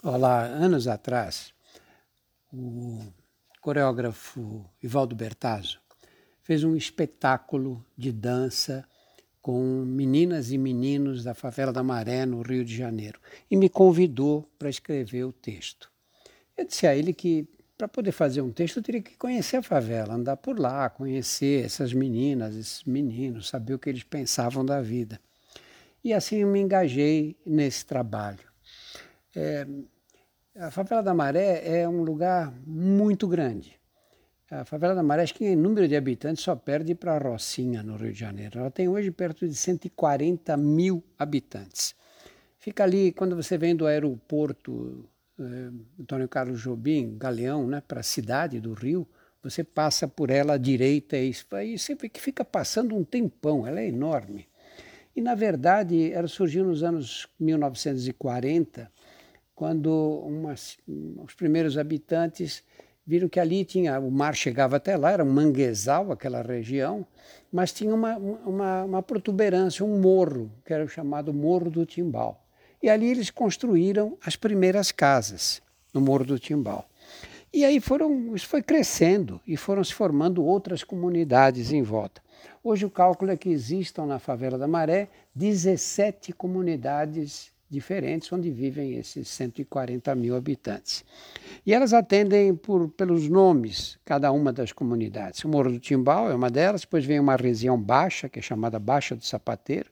Olá, anos atrás, o coreógrafo Ivaldo Bertazzo fez um espetáculo de dança com meninas e meninos da favela da Maré, no Rio de Janeiro, e me convidou para escrever o texto. Eu disse a ele que para poder fazer um texto eu teria que conhecer a favela, andar por lá, conhecer essas meninas, esses meninos, saber o que eles pensavam da vida. E assim eu me engajei nesse trabalho. É, a favela da Maré é um lugar muito grande. A favela da Maré, acho que em número de habitantes, só perde para a Rocinha, no Rio de Janeiro. Ela tem hoje perto de 140 mil habitantes. Fica ali, quando você vem do aeroporto eh, Antônio Carlos Jobim, Galeão, né, para a cidade do Rio, você passa por ela à direita e aí você que fica passando um tempão, ela é enorme. E, na verdade, ela surgiu nos anos 1940, quando umas, os primeiros habitantes viram que ali tinha, o mar chegava até lá, era um manguezal aquela região, mas tinha uma, uma, uma protuberância, um morro, que era o chamado Morro do Timbal. E ali eles construíram as primeiras casas no Morro do Timbal. E aí foram, isso foi crescendo e foram se formando outras comunidades em volta. Hoje o cálculo é que existam na favela da Maré 17 comunidades diferentes onde vivem esses 140 mil habitantes. E elas atendem por, pelos nomes, cada uma das comunidades. O Morro do Timbal é uma delas, depois vem uma região baixa, que é chamada Baixa do Sapateiro.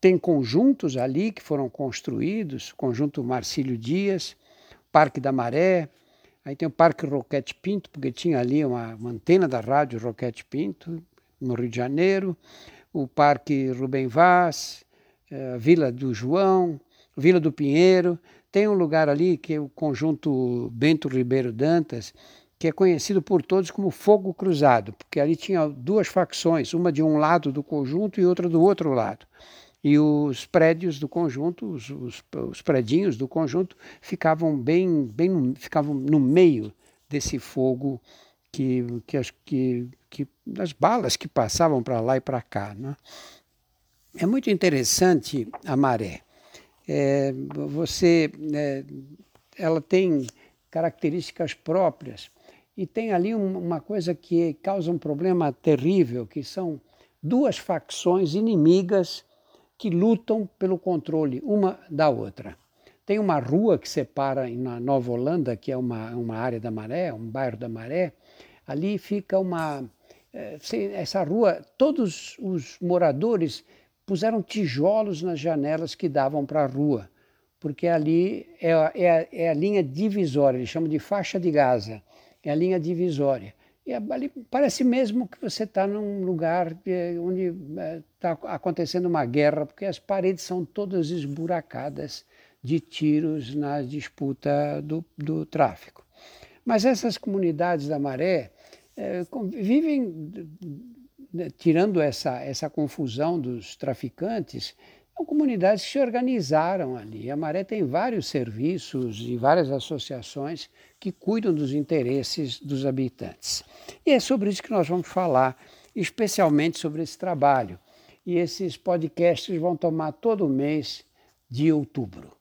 Tem conjuntos ali que foram construídos, conjunto Marcílio Dias, Parque da Maré, aí tem o Parque Roquete Pinto, porque tinha ali uma, uma antena da rádio Roquete Pinto, no Rio de Janeiro, o Parque Rubem Vaz, eh, Vila do João, Vila do Pinheiro. Tem um lugar ali que é o conjunto Bento Ribeiro Dantas, que é conhecido por todos como Fogo Cruzado, porque ali tinha duas facções, uma de um lado do conjunto e outra do outro lado. E os prédios do conjunto, os, os, os predinhos do conjunto, ficavam bem, bem ficavam no meio desse fogo que, que, que, que das balas que passavam para lá e para cá. Né? É muito interessante a maré é, você, é, ela tem características próprias e tem ali um, uma coisa que causa um problema terrível, que são duas facções inimigas que lutam pelo controle uma da outra. Tem uma rua que separa na Nova Holanda, que é uma, uma área da Maré, um bairro da Maré, ali fica uma. É, essa rua, todos os moradores puseram tijolos nas janelas que davam para a rua, porque ali é, é, é, a linha divisória, eles chamam de faixa de Gaza, é a linha divisória. E ali parece mesmo que você está num lugar onde está é, acontecendo uma guerra, porque as paredes são todas esburacadas de tiros na disputa do, do tráfico. Mas essas comunidades da maré é, vivem tirando essa, essa confusão dos traficantes, são comunidades que se organizaram ali. A Maré tem vários serviços e várias associações que cuidam dos interesses dos habitantes. E é sobre isso que nós vamos falar, especialmente sobre esse trabalho. E esses podcasts vão tomar todo o mês de outubro.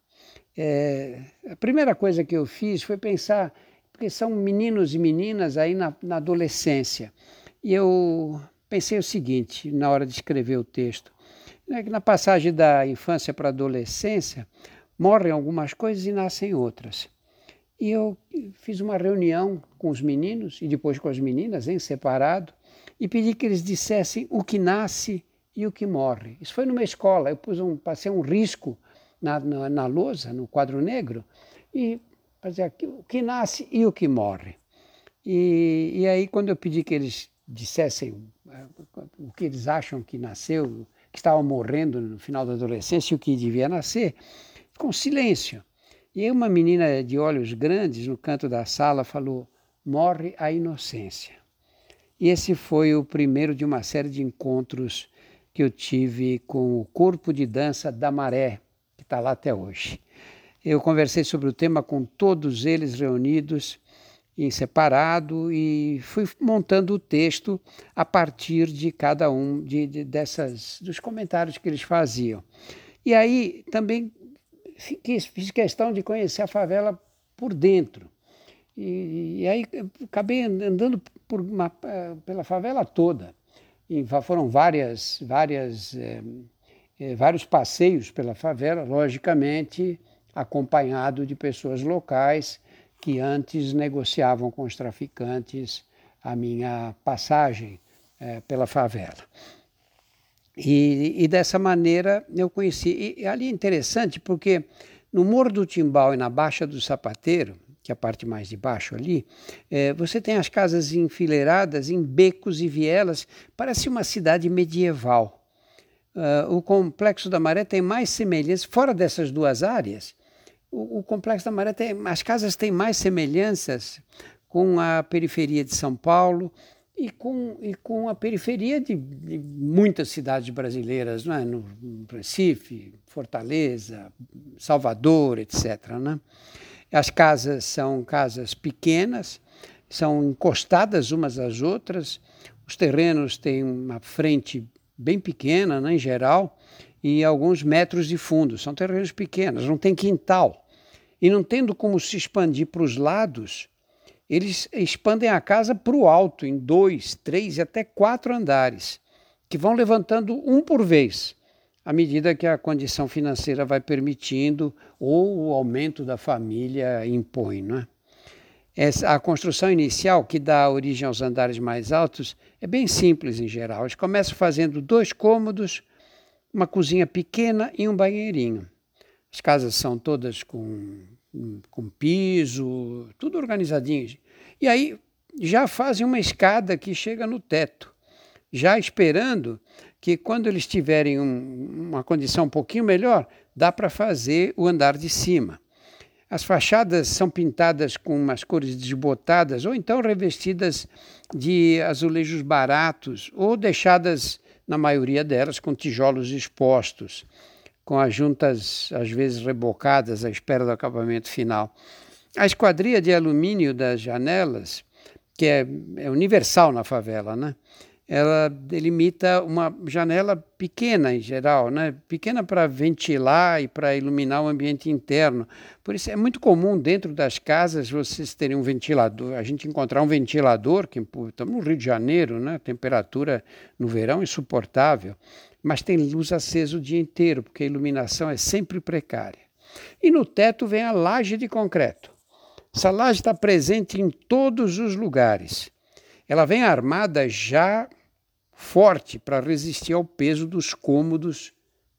É, a primeira coisa que eu fiz foi pensar, porque são meninos e meninas aí na, na adolescência, e eu pensei o seguinte na hora de escrever o texto: né, que na passagem da infância para a adolescência morrem algumas coisas e nascem outras. E eu fiz uma reunião com os meninos e depois com as meninas, em separado, e pedi que eles dissessem o que nasce e o que morre. Isso foi numa escola, eu pus um, passei um risco na, na, na lousa, no quadro negro, e fazia o que nasce e o que morre. E, e aí, quando eu pedi que eles dissessem o que eles acham que nasceu, que estava morrendo no final da adolescência e o que devia nascer, um silêncio. E uma menina de olhos grandes no canto da sala falou: morre a inocência. E esse foi o primeiro de uma série de encontros que eu tive com o corpo de dança da Maré, que está lá até hoje. Eu conversei sobre o tema com todos eles reunidos em separado e fui montando o texto a partir de cada um de, de, dessas dos comentários que eles faziam. E aí também fiz, fiz questão de conhecer a favela por dentro. E, e aí acabei andando por uma, pela favela toda. E foram várias, várias, é, é, vários passeios pela favela, logicamente acompanhado de pessoas locais que antes negociavam com os traficantes a minha passagem é, pela favela. E, e, dessa maneira eu conheci. E ali é interessante porque no Morro do Timbal e na Baixa do Sapateiro, que é a parte mais de baixo ali, é, você tem as casas enfileiradas em becos e vielas, parece uma cidade medieval. Uh, o Complexo da Maré tem mais semelhanças, fora dessas duas áreas, o, Complexo da Maré tem, as casas têm mais semelhanças com a periferia de São Paulo, e com, e com a periferia de, de muitas cidades brasileiras, não é? no Recife, Fortaleza, Salvador, etc. Né? As casas são casas pequenas, são encostadas umas às outras, os terrenos têm uma frente bem pequena, né, em geral, e alguns metros de fundo. São terrenos pequenos, não tem quintal. E não tendo como se expandir para os lados, eles expandem a casa para o alto, em dois, três e até quatro andares, que vão levantando um por vez, à medida que a condição financeira vai permitindo ou o aumento da família impõe. Não é? Essa, a construção inicial, que dá origem aos andares mais altos, é bem simples em geral. Eles começam fazendo dois cômodos, uma cozinha pequena e um banheirinho. As casas são todas com, com piso, tudo organizadinho. E aí já fazem uma escada que chega no teto, já esperando que quando eles tiverem um, uma condição um pouquinho melhor, dá para fazer o andar de cima. As fachadas são pintadas com umas cores desbotadas ou então revestidas de azulejos baratos ou deixadas, na maioria delas, com tijolos expostos, com as juntas às vezes rebocadas à espera do acabamento final. A esquadria de alumínio das janelas, que é, é universal na favela, né? ela delimita uma janela pequena em geral, né? pequena para ventilar e para iluminar o ambiente interno. Por isso é muito comum dentro das casas vocês terem um ventilador, a gente encontrar um ventilador, que estamos no Rio de Janeiro, né? temperatura no verão insuportável, mas tem luz acesa o dia inteiro, porque a iluminação é sempre precária. E no teto vem a laje de concreto. Essa laje está presente em todos os lugares. Ela vem armada já forte para resistir ao peso dos cômodos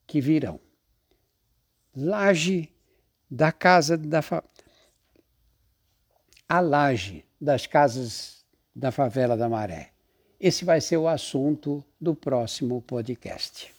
que virão. Laje da casa da fa... a laje das casas da favela da Maré. Esse vai ser o assunto do próximo podcast.